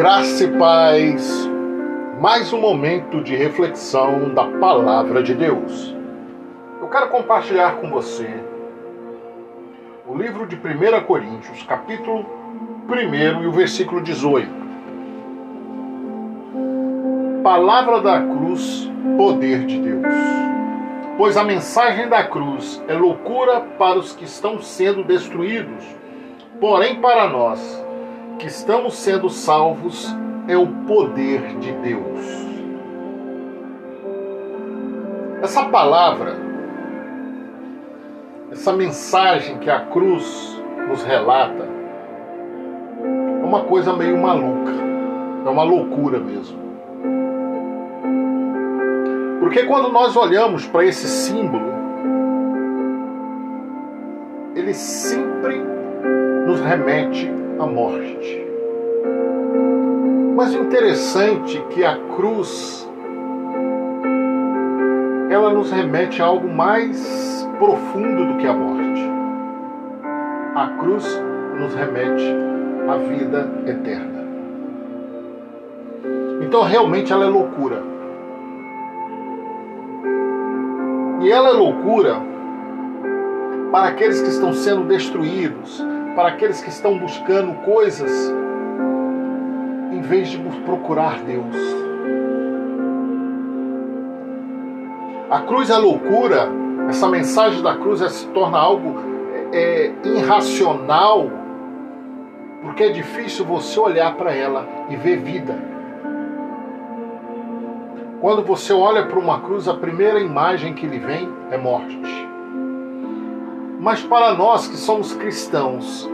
Graça e paz, mais um momento de reflexão da palavra de Deus. Eu quero compartilhar com você o livro de 1 Coríntios, capítulo 1 e o versículo 18. Palavra da cruz, poder de Deus. Pois a mensagem da cruz é loucura para os que estão sendo destruídos, porém para nós que estamos sendo salvos é o poder de Deus. Essa palavra, essa mensagem que a cruz nos relata, é uma coisa meio maluca, é uma loucura mesmo. Porque quando nós olhamos para esse símbolo, ele sempre nos remete a morte. Mas interessante que a cruz ela nos remete a algo mais profundo do que a morte. A cruz nos remete à vida eterna. Então realmente ela é loucura. E ela é loucura para aqueles que estão sendo destruídos, para aqueles que estão buscando coisas em vez de procurar Deus. A cruz é loucura, essa mensagem da cruz se torna algo é, é, irracional, porque é difícil você olhar para ela e ver vida. Quando você olha para uma cruz, a primeira imagem que lhe vem é morte. Mas para nós que somos cristãos,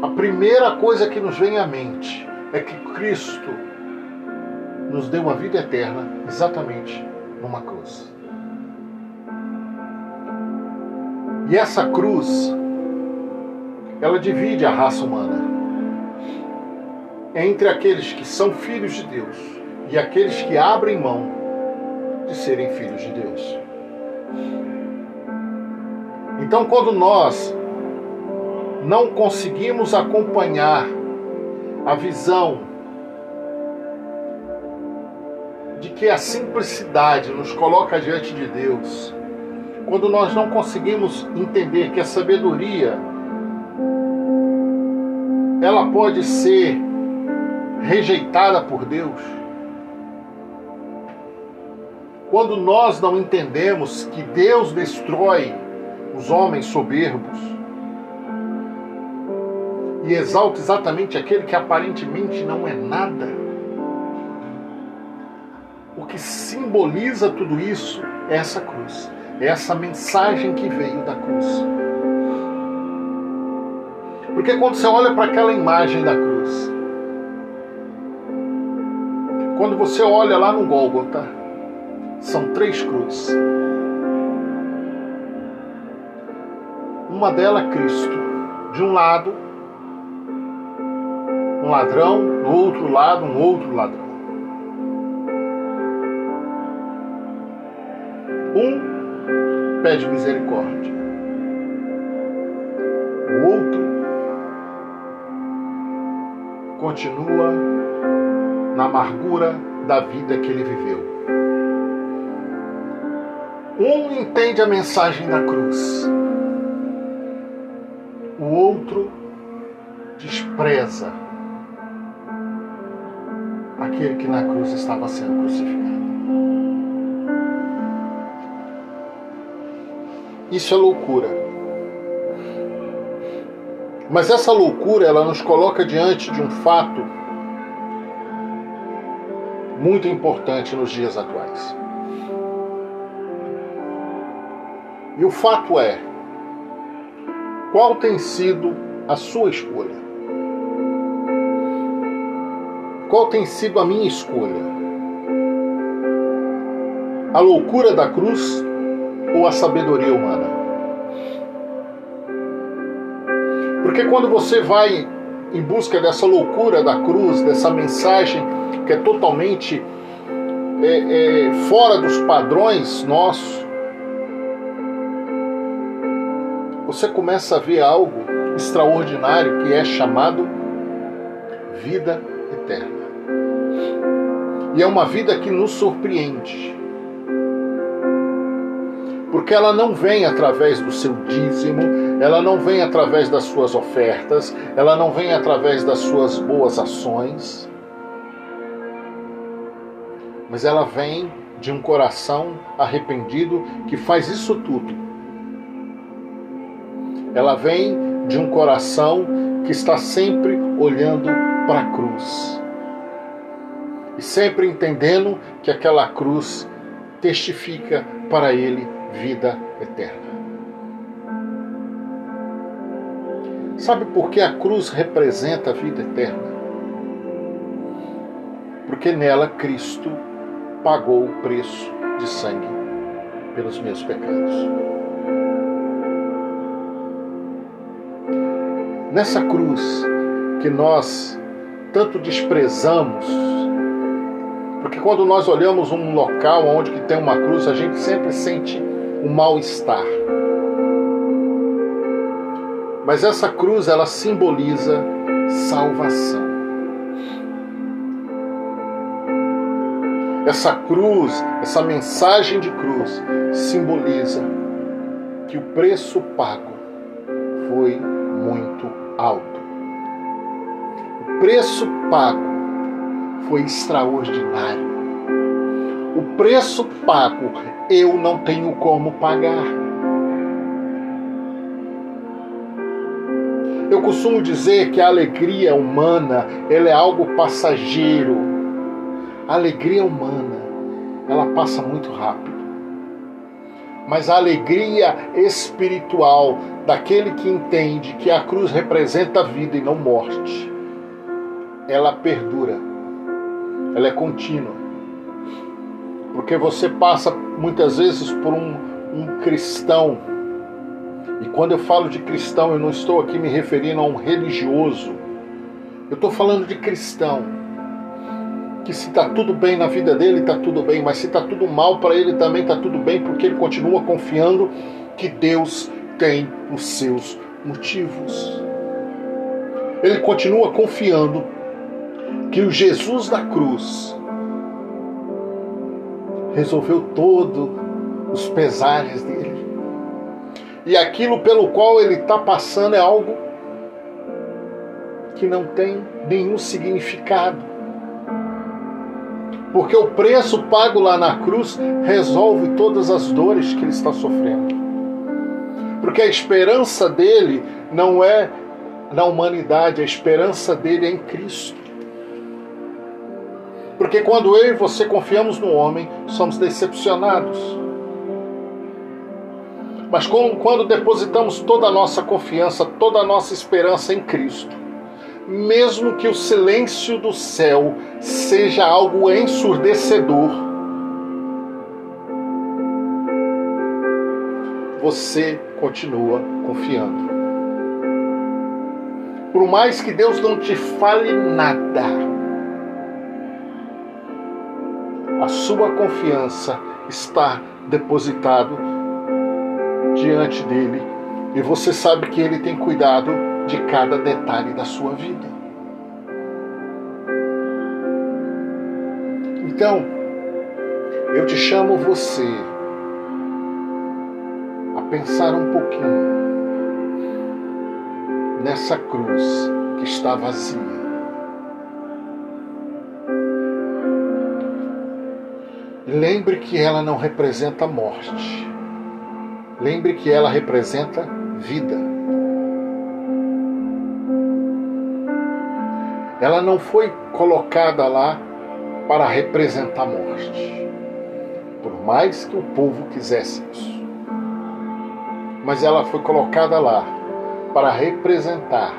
a primeira coisa que nos vem à mente é que Cristo nos deu a vida eterna exatamente numa cruz. E essa cruz, ela divide a raça humana entre aqueles que são filhos de Deus e aqueles que abrem mão de serem filhos de Deus. Então, quando nós não conseguimos acompanhar a visão de que a simplicidade nos coloca diante de Deus, quando nós não conseguimos entender que a sabedoria ela pode ser rejeitada por Deus, quando nós não entendemos que Deus destrói os homens soberbos e exalta exatamente aquele que aparentemente não é nada. O que simboliza tudo isso é essa cruz, é essa mensagem que veio da cruz. Porque quando você olha para aquela imagem da cruz, quando você olha lá no Gólgota, são três cruzes. Uma delas Cristo. De um lado, um ladrão, do outro lado, um outro ladrão. Um pede misericórdia. O outro continua na amargura da vida que ele viveu. Um entende a mensagem da cruz o outro despreza aquele que na cruz estava sendo crucificado. Isso é loucura. Mas essa loucura ela nos coloca diante de um fato muito importante nos dias atuais. E o fato é qual tem sido a sua escolha? Qual tem sido a minha escolha? A loucura da cruz ou a sabedoria humana? Porque quando você vai em busca dessa loucura da cruz, dessa mensagem que é totalmente é, é, fora dos padrões nossos, você começa a ver algo extraordinário que é chamado vida eterna. E é uma vida que nos surpreende. Porque ela não vem através do seu dízimo, ela não vem através das suas ofertas, ela não vem através das suas boas ações, mas ela vem de um coração arrependido que faz isso tudo. Ela vem de um coração que está sempre olhando para a cruz e sempre entendendo que aquela cruz testifica para ele vida eterna. Sabe por que a cruz representa a vida eterna? Porque nela Cristo pagou o preço de sangue pelos meus pecados. Nessa cruz que nós tanto desprezamos, porque quando nós olhamos um local onde que tem uma cruz, a gente sempre sente um mal-estar. Mas essa cruz ela simboliza salvação. Essa cruz, essa mensagem de cruz simboliza que o preço pago foi muito alto. O preço pago foi extraordinário. O preço pago eu não tenho como pagar. Eu costumo dizer que a alegria humana ela é algo passageiro. A alegria humana ela passa muito rápido. Mas a alegria espiritual daquele que entende que a cruz representa vida e não morte, ela perdura. Ela é contínua. Porque você passa muitas vezes por um, um cristão e quando eu falo de cristão, eu não estou aqui me referindo a um religioso. Eu estou falando de cristão. Que se está tudo bem na vida dele, está tudo bem, mas se está tudo mal para ele também está tudo bem, porque ele continua confiando que Deus tem os seus motivos. Ele continua confiando que o Jesus da cruz resolveu todos os pesares dele e aquilo pelo qual ele está passando é algo que não tem nenhum significado. Porque o preço pago lá na cruz resolve todas as dores que ele está sofrendo. Porque a esperança dele não é na humanidade, a esperança dele é em Cristo. Porque quando eu e você confiamos no homem, somos decepcionados. Mas quando depositamos toda a nossa confiança, toda a nossa esperança em Cristo, mesmo que o silêncio do céu seja algo ensurdecedor, você continua confiando. Por mais que Deus não te fale nada, a sua confiança está depositado diante dele e você sabe que ele tem cuidado de cada detalhe da sua vida. Então, eu te chamo você a pensar um pouquinho nessa cruz que está vazia. Lembre que ela não representa morte Lembre que ela representa vida. Ela não foi colocada lá para representar a morte, por mais que o povo quisesse isso. Mas ela foi colocada lá para representar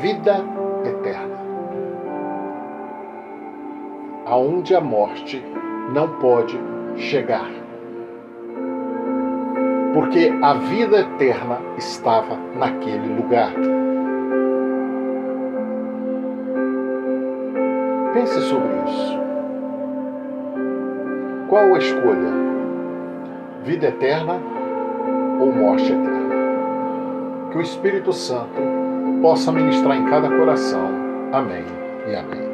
vida eterna. Aonde a morte não pode chegar porque a vida eterna estava naquele lugar. Pense sobre isso. Qual a escolha? Vida eterna ou morte eterna? Que o Espírito Santo possa ministrar em cada coração. Amém e amém.